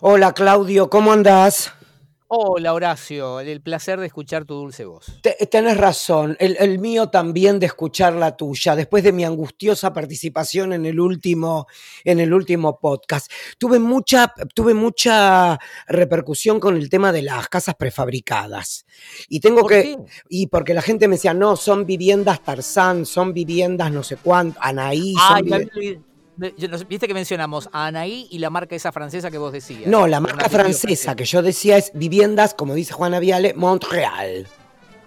Hola Claudio, ¿cómo andás? Hola Horacio, el placer de escuchar tu dulce voz. Te- tenés razón, el, el mío también de escuchar la tuya, después de mi angustiosa participación en el último, en el último podcast. Tuve mucha, tuve mucha repercusión con el tema de las casas prefabricadas. Y tengo ¿Por que, qué? y porque la gente me decía, no, son viviendas Tarzán, son viviendas no sé cuánto, Anaí, Ay, Viste que mencionamos a Anaí y la marca esa francesa que vos decías. No, la marca francesa que yo decía es viviendas, como dice Juana Viale, Montreal.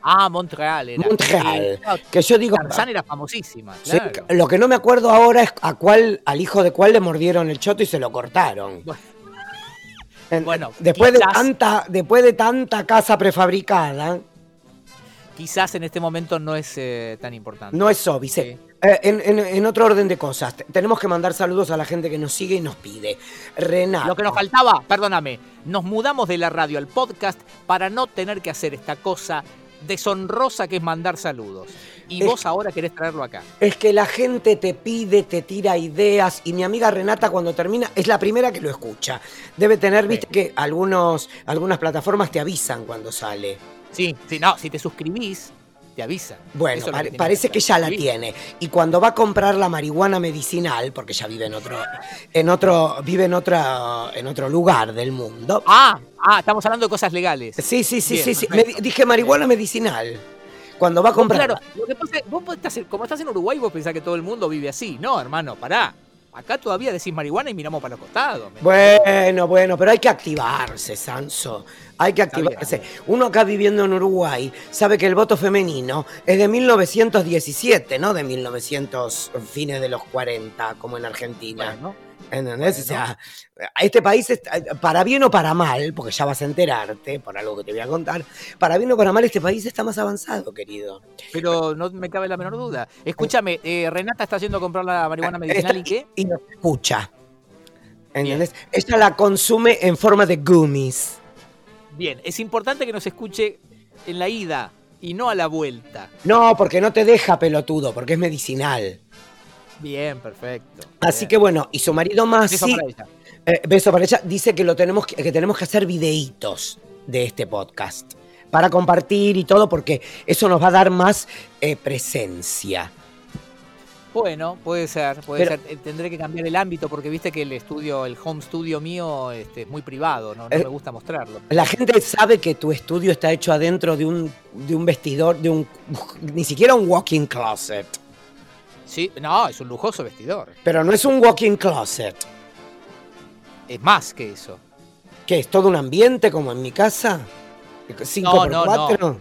Ah, Montreal era. Montreal. Que yo digo, Tarzán era famosísima, Sí, lo que no me acuerdo ahora es a cuál, al hijo de cuál le mordieron el choto y se lo cortaron. Bueno. En- Bueno, después de tanta, después de tanta casa prefabricada, Quizás en este momento no es eh, tan importante. no es obvio. Sí. Eh, en, en- en otro orden de cosas, te- tenemos que mandar saludos a la gente que nos sigue y nos pide. Renato. Lo que nos faltaba, perdóname, nos mudamos de la radio al podcast para no tener que hacer esta cosa deshonrosa que es mandar saludos. Y Es- vos ahora querés traerlo acá. Es que la gente te pide, te tira ideas y mi amiga Renata cuando termina es la primera que lo escucha. Debe tener, viste que algunos, algunas plataformas te avisan cuando sale. Sí, sí, no, si te suscribís, te avisan. Bueno, pare- que parece que ya la Sí. tiene. Y cuando va a comprar la marihuana medicinal, porque ya vive en otro, en otro, vive en otra, en otro lugar del mundo. Ah, ah, estamos hablando de cosas legales. Sí, sí, sí, Bien, sí, sí. Me di- dije marihuana medicinal. Cuando va a comprar. Claro, lo que pasa es, vos estás, como estás en Uruguay, vos pensás que todo el mundo vive así. No, hermano, pará. Acá todavía decís marihuana y miramos para los costados. ¿me Bueno, bueno, pero hay que activarse, Sanso. Hay que activarse. Uno acá viviendo en Uruguay sabe que el voto femenino es de 1917, no de 1900, fines de los 40, como en Argentina. Bueno, ¿Entendés? Bueno. O sea, este país, está- para bien o para mal, porque ya vas a enterarte por algo que te voy a contar, para bien o para mal, este país está más avanzado, querido. pero no me cabe la menor duda. Escúchame, eh, Renata está a comprar la marihuana medicinal y qué? Y nos escucha. ¿Entendés? Ella la consume en forma de gummies. Bien, es importante que nos escuche en la ida y no a la vuelta. No, porque no te deja pelotudo, porque es medicinal. Bien, perfecto. Así Bien. que bueno, y su marido más Beso para ella. Eh, beso para ella. Dice que lo tenemos que, que tenemos que hacer videitos de este podcast para compartir y todo, porque eso nos va a dar más eh, presencia. Bueno, puede ser, puede Pero- ser. Eh, Tendré que cambiar el ámbito porque viste que el estudio, el home studio mío este, es muy privado, no, no Eh, me gusta mostrarlo. La gente sabe que tu estudio está hecho adentro de un, de un vestidor, de un ni siquiera un walking closet. Sí, no, es un lujoso vestidor. Pero no es un walking closet. Es más que eso. ¿Qué es todo un ambiente como en mi casa? ¿Cinco No, por no, cuatro?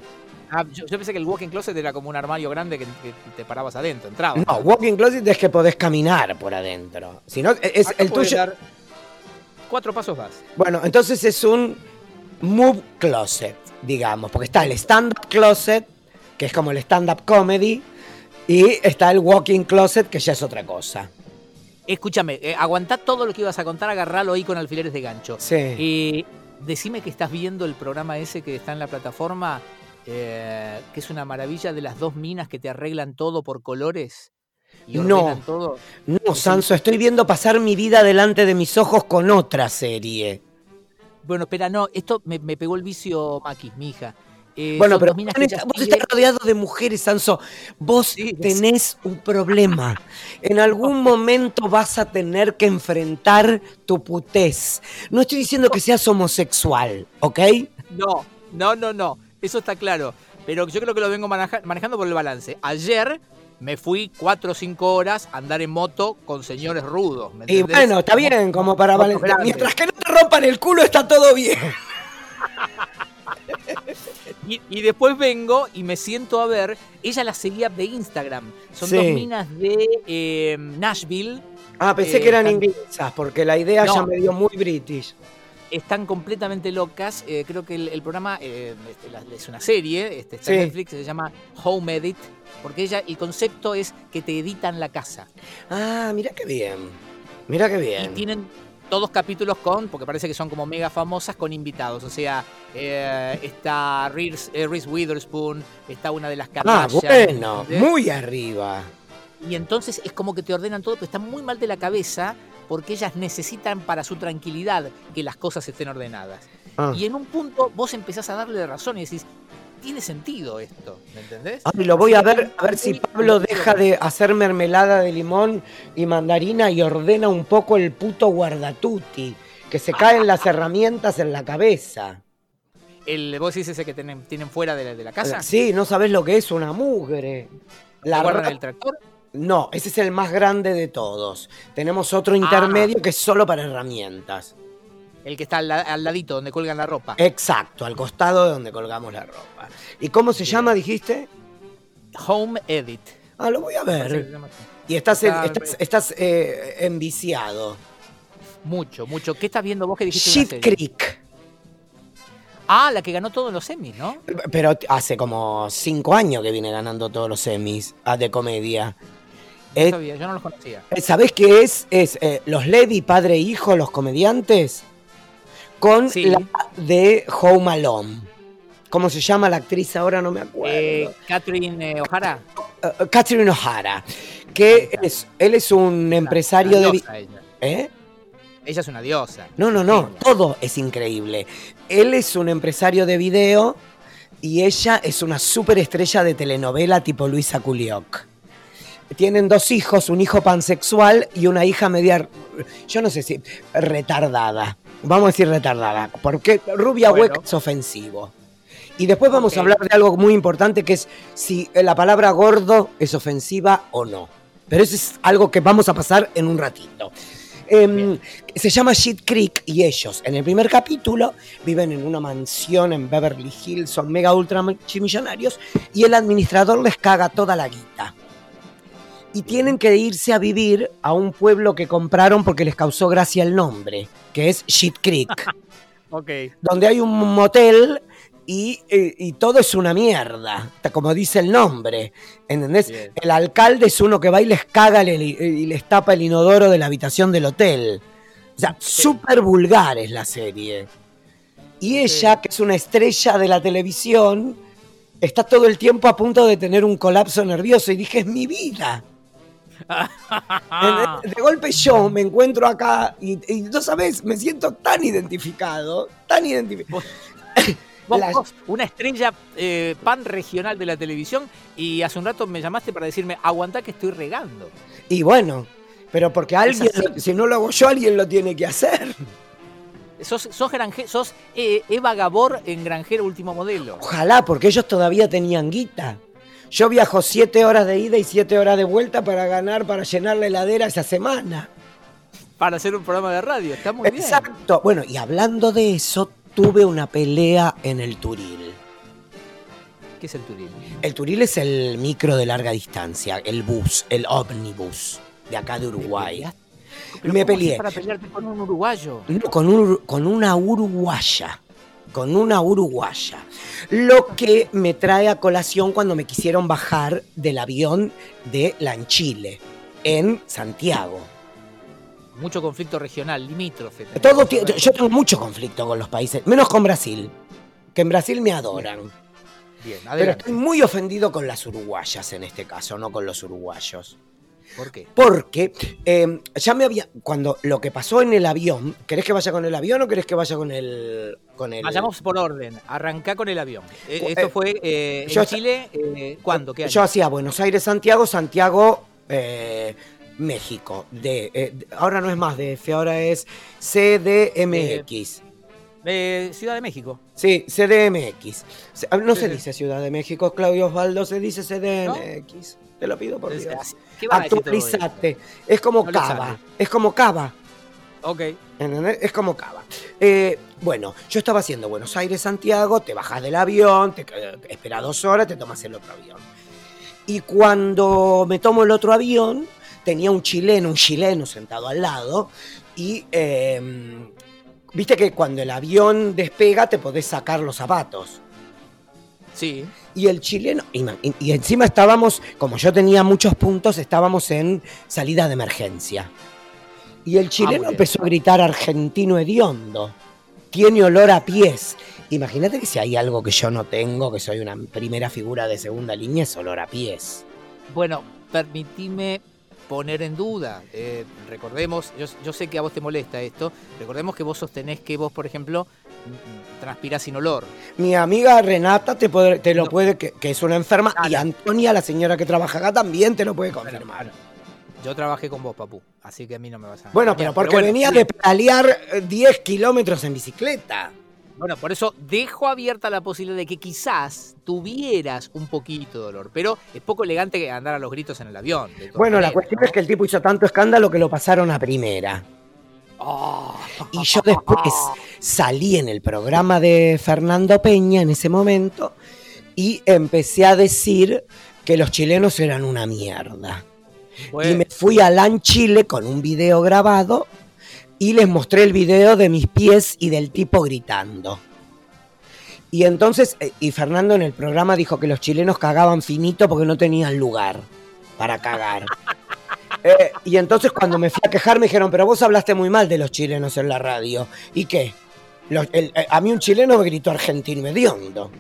Ah, yo, yo pensé que el walking closet era como un armario grande que, que te parabas adentro, entrabas. No, walking closet es que podés caminar por adentro. Si no, es Acá el tuyo. dar Cuatro pasos más. Bueno, entonces es un move closet, digamos, porque está el stand-up closet, que es como el stand-up comedy, y está el walking closet, que ya es otra cosa. Escúchame, eh, aguantá todo lo que ibas a contar, agarralo ahí con alfileres de gancho. Sí. Eh, decime que estás viendo el programa ese que está en la plataforma, eh, que es una maravilla de las dos minas que te arreglan todo por colores. Y No. todo. No, Sanso, estoy viendo pasar mi vida delante de mis ojos con otra serie. Bueno, espera, no, esto me, me pegó el vicio Maquis, mi hija. Eh, Bueno, pero vos estás- rodeado de mujeres, Sanso. Vos Sí, tenés un problema. En algún momento vas a tener que enfrentar tu putez. No estoy diciendo que seas homosexual, ¿ok? No, no, no, no, eso está claro. Pero yo creo que lo vengo maneja- manejando por el balance. Ayer me fui cuatro o cinco horas a andar en moto con señores rudos. ¿me Y bueno, está bien, como para grandes. Mientras que no te rompan el culo, está todo bien. Y, y después vengo y me siento a ver. Ella la seguía de Instagram. Son Sí. dos minas de eh, Nashville. Ah, pensé Eh, que eran también- inglesas, porque la idea No. ya me dio muy british. Están completamente locas. Eh, creo que el, el programa eh, este, la- es una serie. Este, está Sí. en Netflix. Se llama Home Edit. Porque ella, el concepto es que te editan la casa. Ah, mira qué bien. Mira qué Y bien. tienen todos capítulos con, porque parece que son como mega famosas, con invitados. O sea, eh, está Reese, eh, Reese Witherspoon, está una de las Ah, Kardashian. bueno, ¿entendés? muy arriba. Y entonces es como que te ordenan todo, pero están muy mal de la cabeza porque ellas necesitan para su tranquilidad que las cosas estén ordenadas. Ah. Y en un punto vos empezás a darle razón y decís, tiene sentido esto, ¿me entendés? Ah, lo voy a ver, a ver si Pablo deja de hacer mermelada de limón y mandarina y ordena un poco el puto guardatuti, que se caen las herramientas en la cabeza. El, ¿Vos decís ese que tienen, tienen fuera de la, de la casa? Sí, no sabes lo que es una mugre. La ¿Lo guardan ra- el tractor? No, ese es el más grande de todos. Tenemos otro Ah. intermedio que es solo para herramientas. El que está al, la- al ladito, donde cuelgan la ropa. Exacto, al costado de donde colgamos la ropa. ¿Y cómo se llama, dijiste? Home Edit. Ah, lo voy a ver. Y estás, Está- estás, estás, eh, enviciado. Mucho, mucho. ¿Qué estás viendo vos que dijiste? Shit? Creek. Ah, la que ganó todos los semis, ¿no? Pero hace como cinco años que viene ganando todos los semis ah, de comedia. No Eh, sabía, yo no los conocía. ¿Sabés qué es? Es eh, los Levy, padre e hijo, los comediantes, con Sí. la de Home Alone. ¿Cómo se llama la actriz ahora? No me acuerdo. Eh, Catherine eh, O'Hara. Eh, Catherine O'Hara. Que es, él es un empresario Una de... ella. ¿Eh? Ella es una diosa. No, no, no, todo es increíble. Él es un empresario de video y ella es una superestrella de telenovela tipo Luisa Culioc. Tienen dos hijos, un hijo pansexual y una hija media, yo no sé si retardada. Vamos a decir retardada, porque rubia Bueno. hueca es ofensivo. Y después vamos a hablar de algo muy importante que es si la palabra gordo es ofensiva o no. Pero eso es algo que vamos a pasar en un ratito. Em, se llama Shit Creek y ellos en el primer capítulo viven en una mansión en Beverly Hills, son mega ultra millonarios y el administrador les caga toda la guita. Y tienen que irse a vivir a un pueblo que compraron porque les causó gracia el nombre, que es Shit Creek, Ok. donde hay un motel y, eh, y todo es una mierda, como dice el nombre. ¿Entendés? Bien. El alcalde es uno que va y les caga el- y les tapa el inodoro de la habitación del hotel. O sea, súper vulgar es la serie. Y ella, que es una estrella de la televisión, está todo el tiempo a punto de tener un colapso nervioso. Y dije, es mi vida. De golpe yo me encuentro acá y, y no sabes, me siento tan identificado, tan identificado. vos, la- vos, una estrella eh, pan regional de la televisión y hace un rato me llamaste para decirme, aguantá que estoy regando. Y bueno, pero porque alguien, lo- si no lo hago yo, alguien lo tiene que hacer. Sos, sos, granje- sos eh, Eva Gabor en Granjero Último Modelo. Ojalá, porque ellos todavía tenían guita. Yo viajo siete horas de ida y siete horas de vuelta para ganar, para llenar la heladera esa semana. Para hacer un programa de radio. Está muy bien. Exacto. Bueno, y hablando de eso, tuve una pelea en el Turil. ¿Qué es el turismo? El Turil es el micro de larga distancia, el bus, el ómnibus de acá de Uruguay. Me ¿cómo haces peleé. para pelearte con un uruguayo? No, con, un- con una uruguaya. Con una uruguaya. Lo que me trae a colación cuando me quisieron bajar del avión de Lanchile, en Santiago. Mucho conflicto regional, limítrofe. Todo, yo tengo mucho conflicto con los países, menos con Brasil, que en Brasil me adoran. Bien, Pero adelante. estoy muy ofendido con las uruguayas en este caso, no con los uruguayos. ¿Por qué? Porque eh, ya me había. Cuando lo que pasó en el avión. ¿Querés que vaya con el avión o querés que vaya con el. con el. Vayamos por orden. Arrancá con el avión. Eh, Esto eh, fue eh, en yo- Chile. eh, ¿Cuándo? ¿Qué año? Yo hacía Buenos Aires, Santiago, Santiago, México. De, ahora no es más DF, ahora es CDMX. Eh, Ciudad de México. Sí, CDMX. Ah, No Sí, se dice Ciudad de México, Claudio Osvaldo, se dice CDMX. Te lo pido por Dios. Actualizate. Es como No Cava. Es como Cava. Ok. ¿Entendés? Es como Cava. Eh, bueno, yo estaba haciendo Buenos Aires, Santiago, te bajas del avión, te eh, esperas dos horas, te tomas el otro avión. Y cuando me tomo el otro avión, tenía un chileno, un chileno sentado al lado, y eh, viste que cuando el avión despega te podés sacar los zapatos. Sí. Y el chileno, y, ma- y- y encima estábamos, como yo tenía muchos puntos, estábamos en salida de emergencia. Y el chileno bien. empezó a gritar argentino hediondo. Tiene olor a pies. Imagínate que si hay algo que yo no tengo, que soy una primera figura de segunda línea, es olor a pies. Bueno, permitime poner en duda. Eh, recordemos, yo, yo, sé que a vos te molesta esto, recordemos que vos sostenés que vos, por ejemplo, transpirás sin olor. Mi amiga Renata te, te lo puede, que, es una enferma, y Antonia, la señora que trabaja acá, también te lo puede confirmar. Yo trabajé con vos, papu, así que a mí no me vas a... Bueno, pero porque venía de pedalear 10 kilómetros en bicicleta. Bueno, por eso dejo abierta la posibilidad de que quizás tuvieras un poquito de dolor, pero es poco elegante andar a los gritos en el avión. Bueno, la cuestión es que el tipo hizo tanto escándalo que lo pasaron a primera. Oh. Y yo después salí en el programa de Fernando Peña en ese momento y empecé a decir que los chilenos eran una mierda. Y me fui a LAN Chile con un video grabado y les mostré el video de mis pies y del tipo gritando. Y entonces, eh, y Fernando en el programa dijo que los chilenos cagaban finito porque no tenían lugar para cagar. Eh, y entonces cuando me fui a quejar me dijeron, pero vos hablaste muy mal de los chilenos en la radio. ¿Y qué? Eh, a mí un chileno me gritó argentino mediondo.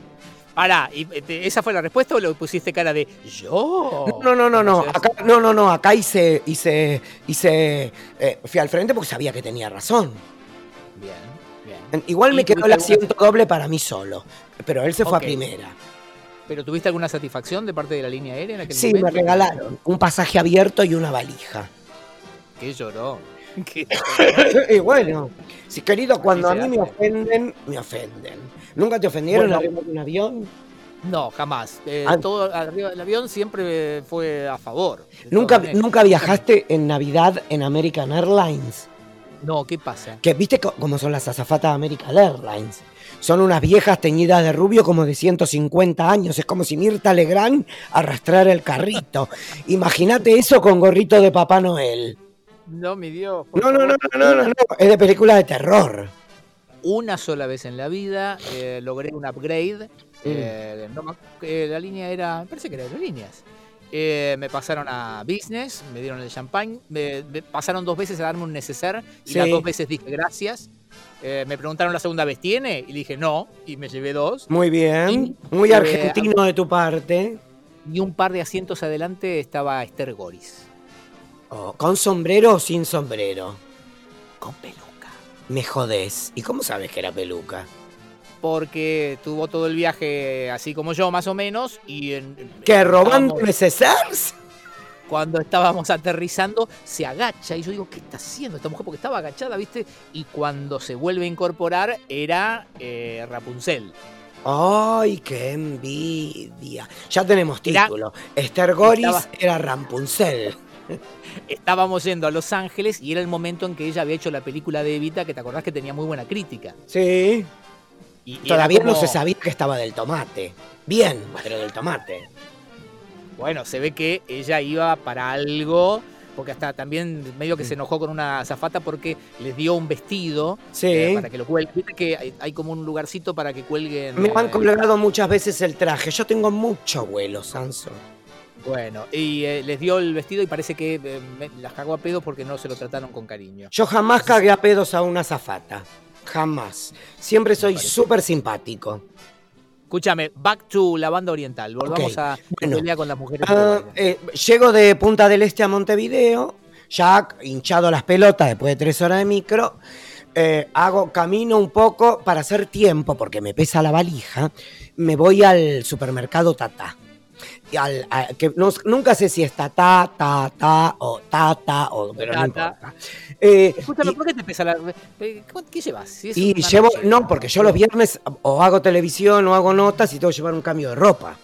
Pará, ¿y ¿esa fue la respuesta o le pusiste cara de yo? No, no, no, no, acá, no, no, no, acá hice, hice, hice, eh, fui al frente porque sabía que tenía razón. Bien, bien. Igual me quedó el asiento doble para mí solo, pero él se fue a primera. ¿Pero tuviste alguna satisfacción de parte de la línea aérea en aquel sí, me regalaron un pasaje abierto y una valija. Qué lloró. y bueno, si querido, cuando a mí me ofenden, me ofenden. ¿Nunca te ofendieron arriba de un avión? No, jamás. Eh, ah. todo arriba del avión siempre fue a favor. ¿Nunca, ¿Nunca viajaste en Navidad en American Airlines? No, ¿qué pasa? Que viste cómo son las azafatas de American Airlines. Son unas viejas teñidas de rubio como de 150 años. Es como si Mirta Legrand arrastrara el carrito. Imagínate eso con gorrito de Papá Noel. No, mi Dios. No, no, no, no, no, no, no. Es de película de terror una sola vez en la vida, eh, logré un upgrade. Mm. Eh, eh, la línea era, me parece que era de líneas. me pasaron a business, me dieron el champagne, me, pasaron dos veces a darme un neceser y las dos veces dije gracias. me preguntaron la segunda vez, ¿tiene? Y dije no, y me llevé dos. Muy bien, muy argentino de tu parte. Y un par de asientos adelante estaba Esther Goris. Oh, ¿Con sombrero o sin sombrero? Con pelo. Me jodés. ¿Y cómo sabes que era peluca? Porque tuvo todo el viaje así como yo, más o menos. y en, ¿Que robando necesarios? Cuando estábamos aterrizando, se agacha. Y yo digo, ¿qué está haciendo esta mujer? Porque estaba agachada, ¿viste? Y cuando se vuelve a incorporar, era eh, Rapunzel. ¡Ay, qué envidia! Ya tenemos título. Esther Goris era Rapunzel. estábamos yendo a Los Ángeles y era el momento en que ella había hecho la película de Evita, que te acordás que tenía muy buena crítica. Sí. Y, Todavía no se sabía que estaba del tomate. Bien, pero del tomate. Bueno, se ve que ella iba para algo porque hasta también medio que se enojó con una azafata porque les dio un vestido eh, para que lo cuelguen. Viste que hay, como un lugarcito para que cuelguen. Me han eh, colgado muchas veces el traje. Yo tengo mucho vuelo, Sanso. Bueno, y eh, les dio el vestido y parece que eh, las cagó a pedos porque no se lo trataron con cariño. Yo jamás cagué a pedos a una zafata. Jamás. Siempre soy súper simpático. Escúchame, back to la banda oriental. Volvamos a pelear con las mujeres. Ah, eh, llego de Punta del Este a Montevideo, ya hinchado las pelotas después de tres horas de micro. hago camino un poco para hacer tiempo porque me pesa la valija. Me voy al supermercado Tata que nunca sé si está ta, ta, ta, o tata, o, pero no importa. Eh, Escúchame, ¿por qué te pesa la.? Eh, ¿Qué llevas? y llevo. No, porque yo los viernes o hago televisión o hago notas y tengo que llevar un cambio de ropa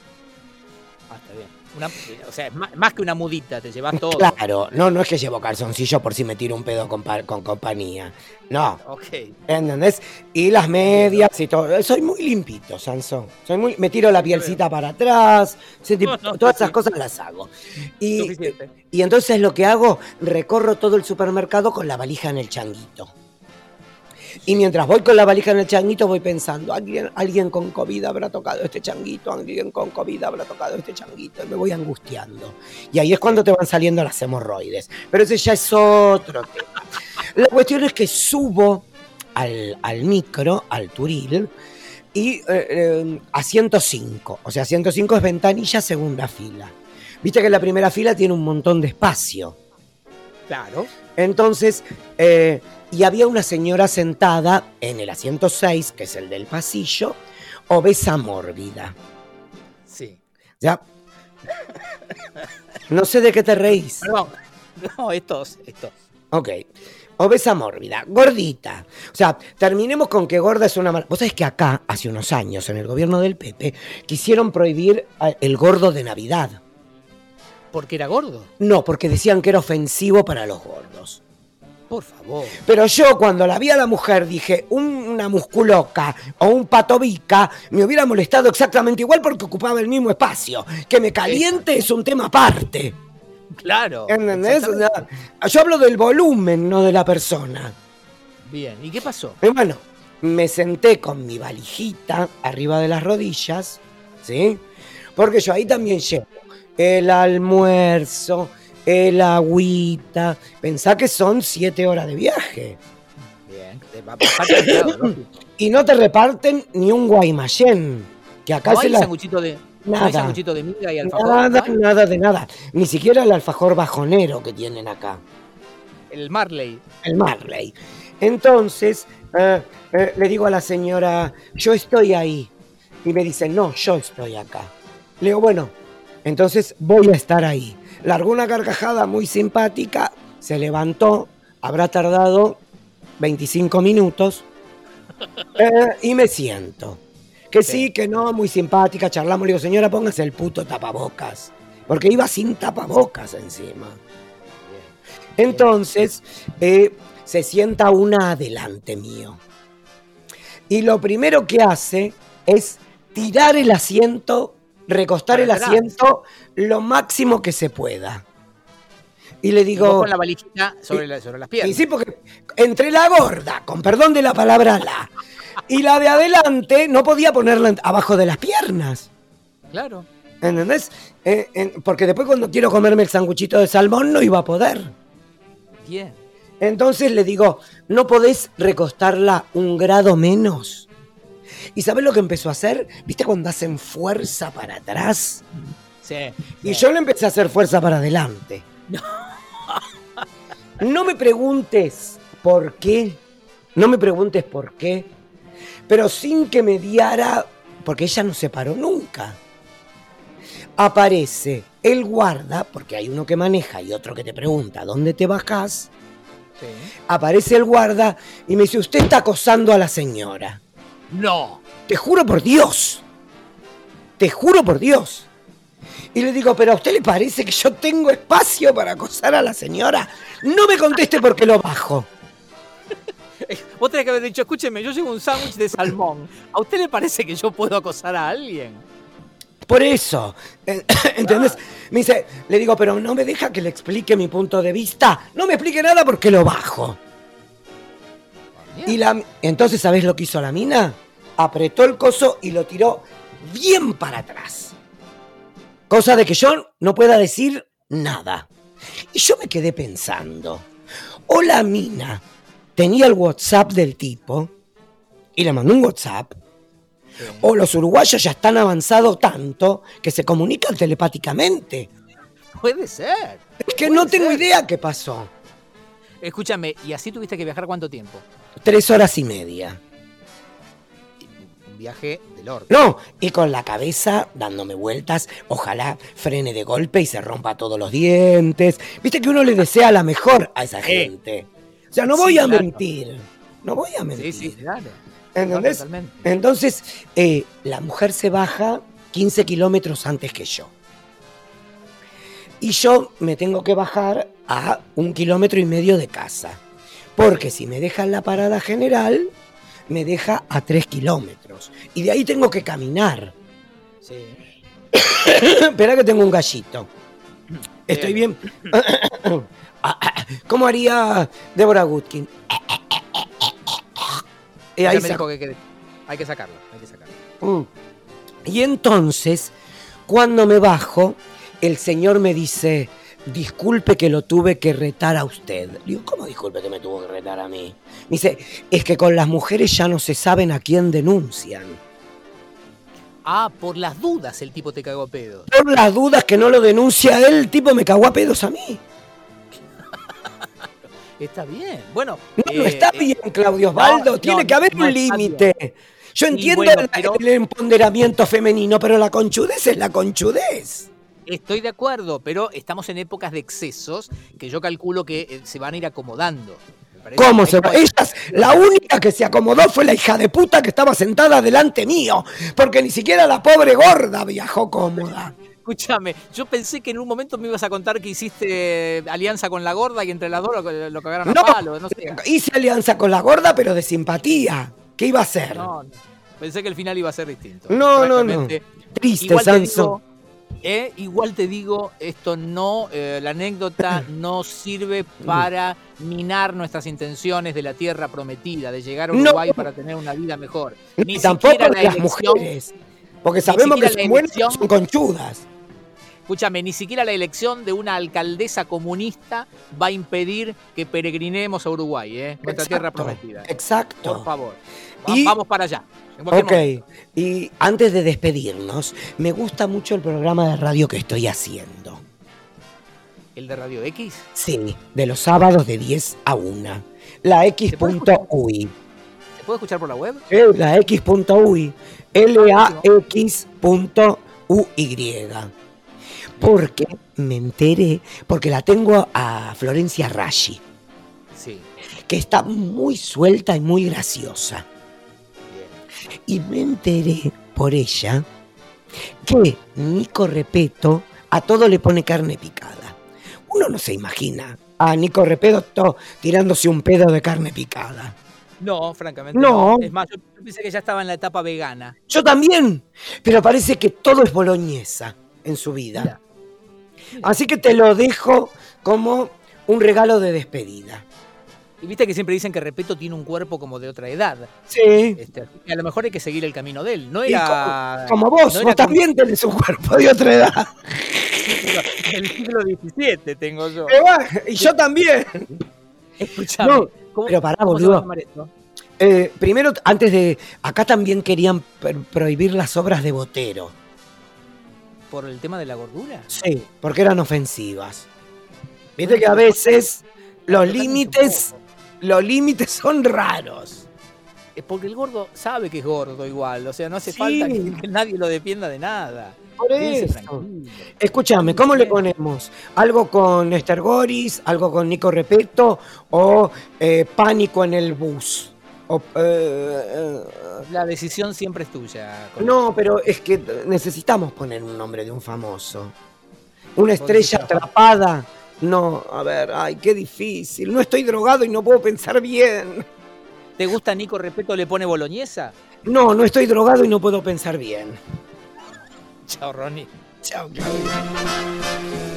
o sea, más, que una mudita, te llevas todo. Claro, no, no es que llevo calzoncillo por si me tiro un pedo con, con compañía. No. Ok. ¿Entendés? Y las medias y todo. Soy muy limpito, Sansón. Soy muy, me tiro la pielcita para atrás. todas esas cosas las hago. Y, y entonces lo que hago, recorro todo el supermercado con la valija en el changuito. Y mientras voy con la valija en el changuito, voy pensando, ¿alguien, alguien con COVID habrá tocado este changuito, alguien con COVID habrá tocado este changuito, y me voy angustiando. Y ahí es cuando te van saliendo las hemorroides. Pero ese ya es otro tema. La cuestión es que subo al, micro, al turil, y eh, eh, a 105. O sea, 105 es ventanilla segunda fila. Viste que la primera fila tiene un montón de espacio. Claro. Entonces, eh, y había una señora sentada en el asiento 6, que es el del pasillo, obesa mórbida. Sí. Ya. No sé de qué te reís. Perdón. No, estos, estos. Ok. Obesa mórbida, gordita. O sea, terminemos con que gorda es una mala. Vos sabés que acá, hace unos años, en el gobierno del Pepe, quisieron prohibir a- el gordo de Navidad. Porque era gordo. No, porque decían que era ofensivo para los gordos. Por favor. Pero yo cuando la vi a la mujer dije, un- una musculoca o un patobica me hubiera molestado exactamente igual porque ocupaba el mismo espacio. Que me caliente es un tema aparte. Claro. ¿Entendés? O exactamente. sea, yo hablo del volumen, no de la persona. Bien. ¿Y qué pasó? Y bueno, me senté con mi valijita arriba de las rodillas, ¿sí? Porque yo ahí también llevo el almuerzo, el agüita. Pensá que son siete horas de viaje. Bien. Te va-. Y no te reparten ni un guaymallén. Que acá ¿No se hay la... sanguchito de, ¿no hay Nada. de miga y alfajor? Nada, nada de nada. Ni siquiera el alfajor bajonero que tienen acá. El Marley. el Marley. Entonces, eh, eh, le digo a la señora, yo estoy ahí. Y me dice, no, yo estoy acá. Le digo, bueno, entonces voy a estar ahí. Largó una carcajada muy simpática, se levantó, habrá tardado 25 minutos, eh, y me siento. Que sí, Sí. que no, muy simpática, charlamos. Le digo, señora, póngase el puto tapabocas. Porque iba sin tapabocas encima. Entonces, eh, se sienta una adelante mío. Y lo primero que hace es tirar el asiento, recostar el asiento lo máximo que se pueda. Y le Y vos digo, con la valijita sobre, la- sobre las piernas. y sí, porque entre la gorda, con perdón de la palabra la, y la de adelante, no podía ponerla abajo de las piernas. Claro. ¿Entendés? Eh, porque después cuando quiero comerme el sanguchito de salmón no iba a poder. Bien. Entonces le digo, ¿no podés recostarla un grado menos? ¿Y sabés lo que empezó a hacer? ¿Viste cuando hacen fuerza para atrás? Sí. Y sí. yo le empecé a hacer fuerza para adelante. No me preguntes por qué. No me preguntes por qué. Pero sin que me diara, porque ella no se paró nunca. Aparece el guarda, porque hay uno que maneja y otro que te pregunta dónde te bajás. Sí. Aparece el guarda y me dice, usted está acosando a la señora. No. Te juro por Dios. Te juro por Dios. Y le digo, pero a usted le parece que yo tengo espacio para acosar a la señora. No me conteste porque lo bajo. Vos tenés que haber dicho, escúcheme, yo llevo un sándwich de salmón. ¿A usted le parece que yo puedo acosar a alguien? Por eso. eh, ¿Entendés? Me dice, le digo, pero no me deja que le explique mi punto de vista. No me explique nada porque lo bajo. Y la, entonces, ¿sabés lo que hizo la mina? Apretó el coso y lo tiró bien para atrás. Cosa de que yo no pueda decir nada. Y yo me quedé pensando, o la mina tenía el WhatsApp del tipo y le mandó un WhatsApp, o los uruguayos ya están avanzados tanto que se comunican telepáticamente. Puede ser. Es que no tengo idea qué pasó. Escúchame, ¿y así tuviste que viajar cuánto tiempo? Tres horas y media. Un viaje del orto. No, y con la cabeza dándome vueltas, ojalá frene de golpe y se rompa todos los dientes. Viste que uno le desea la mejor a esa gente. O sea, no voy Sí, a claro. mentir. No voy a mentir. Sí, sí, claro. ¿Entendés? Entonces, eh, la mujer se baja 15 kilómetros antes que yo. Y yo me tengo que bajar a un kilómetro y medio de casa. Porque si me deja en la parada general, me deja a tres kilómetros. Y de ahí tengo que caminar. Sí. Espera que tengo un gallito. Estoy bien. ¿Cómo haría Débora Gutkin? Y Ya ahí me dijo que, que- hay que sacarlo, hay que sacarlo. Mm. Y entonces, cuando me bajo, el señor me dice, disculpe que lo tuve que retar a usted. Digo, ¿cómo disculpe que me tuvo que retar a mí? Me dice, es que con las mujeres ya no se saben a quién denuncian. Ah, por las dudas el tipo te cagó a pedo. Por las dudas que no lo denuncia él, el tipo me cagó a pedos a mí. Está bien. Bueno. No, no está eh, bien, Claudio Osvaldo. no, Tiene no, que haber un límite. Yo entiendo bueno, el- pero- el empoderamiento femenino, pero la conchudez es la conchudez. Estoy de acuerdo, pero estamos en épocas de excesos que yo calculo que eh, se van a ir acomodando. ¿Cómo se va? Ellas, la única que se acomodó fue la hija de puta que estaba sentada delante mío, porque ni siquiera la pobre gorda viajó cómoda. Escúchame, yo pensé que en un momento me ibas a contar que hiciste eh, alianza con la gorda y entre las dos lo, lo cagaron No, a palo. No, sé. hice alianza con la gorda, pero de simpatía. ¿Qué iba a hacer? No, no. Pensé que el final iba a ser distinto. No, no, no. Triste, digo, eh, igual te digo, esto no, eh, la anécdota no sirve para minar nuestras intenciones de la tierra prometida, de llegar a No. Uruguay para tener una vida mejor. Ni Ni tampoco de la las elección, mujeres. Porque sabemos que son buenas, son conchudas. escúchame, ni siquiera la elección de una alcaldesa comunista va a impedir que peregrinemos a Uruguay, ¿eh? nuestra tierra prometida. Exacto. Por favor, Va- Y- vamos para allá. Ok, y antes de despedirnos, me gusta mucho el programa de radio que estoy haciendo. ¿El de Radio X? Sí, de los sábados de 10 a 1. La? X.UI. ¿Se puede escuchar por la web? La X.UI. L-A-X.UY. Porque me enteré, porque la tengo a Florencia Rashi, Sí. que está muy suelta y muy graciosa. Y me enteré por ella que Nico Repeto a todo le pone carne picada. Uno no se imagina a Nico Repeto tirándose un pedo de carne picada. No, francamente No. no. Es más, yo pensé que ya estaba en la etapa vegana. Yo también, pero parece que todo es boloñesa en su vida. Mira. Así que te lo dejo como un regalo de despedida. Y viste que siempre dicen que Repeto tiene un cuerpo como de otra edad. Sí. Este, a lo mejor hay que seguir el camino de él. No era. Como vos, no vos también tenés un cuerpo de otra edad. Del siglo XVII tengo yo. Y yo también. Escuchame. No, ¿cómo- pero pará, boludo. Eh, primero, antes de. Acá también querían pro- prohibir las obras de Botero. ¿Por el tema de la gordura? Sí, porque eran ofensivas. Viste que a veces los límites. Los límites son raros. Es porque el gordo sabe que es gordo igual. O sea, no hace Sí. falta que, que nadie lo defienda de nada. Por eso. Escúchame, ¿cómo le ponemos? ¿Algo con Esther Goris? ¿Algo con Nico Repeto? ¿O eh, pánico en el bus? O, eh, eh, La decisión siempre es tuya. No, pero es que necesitamos poner un nombre de un famoso. Una estrella atrapada. No, a ver, ay, qué difícil. No estoy drogado y no puedo pensar bien. ¿Te gusta Nico Repeto le pone boloñesa? No, no estoy drogado y no puedo pensar bien. Chao, Ronnie. Chao, Claudia.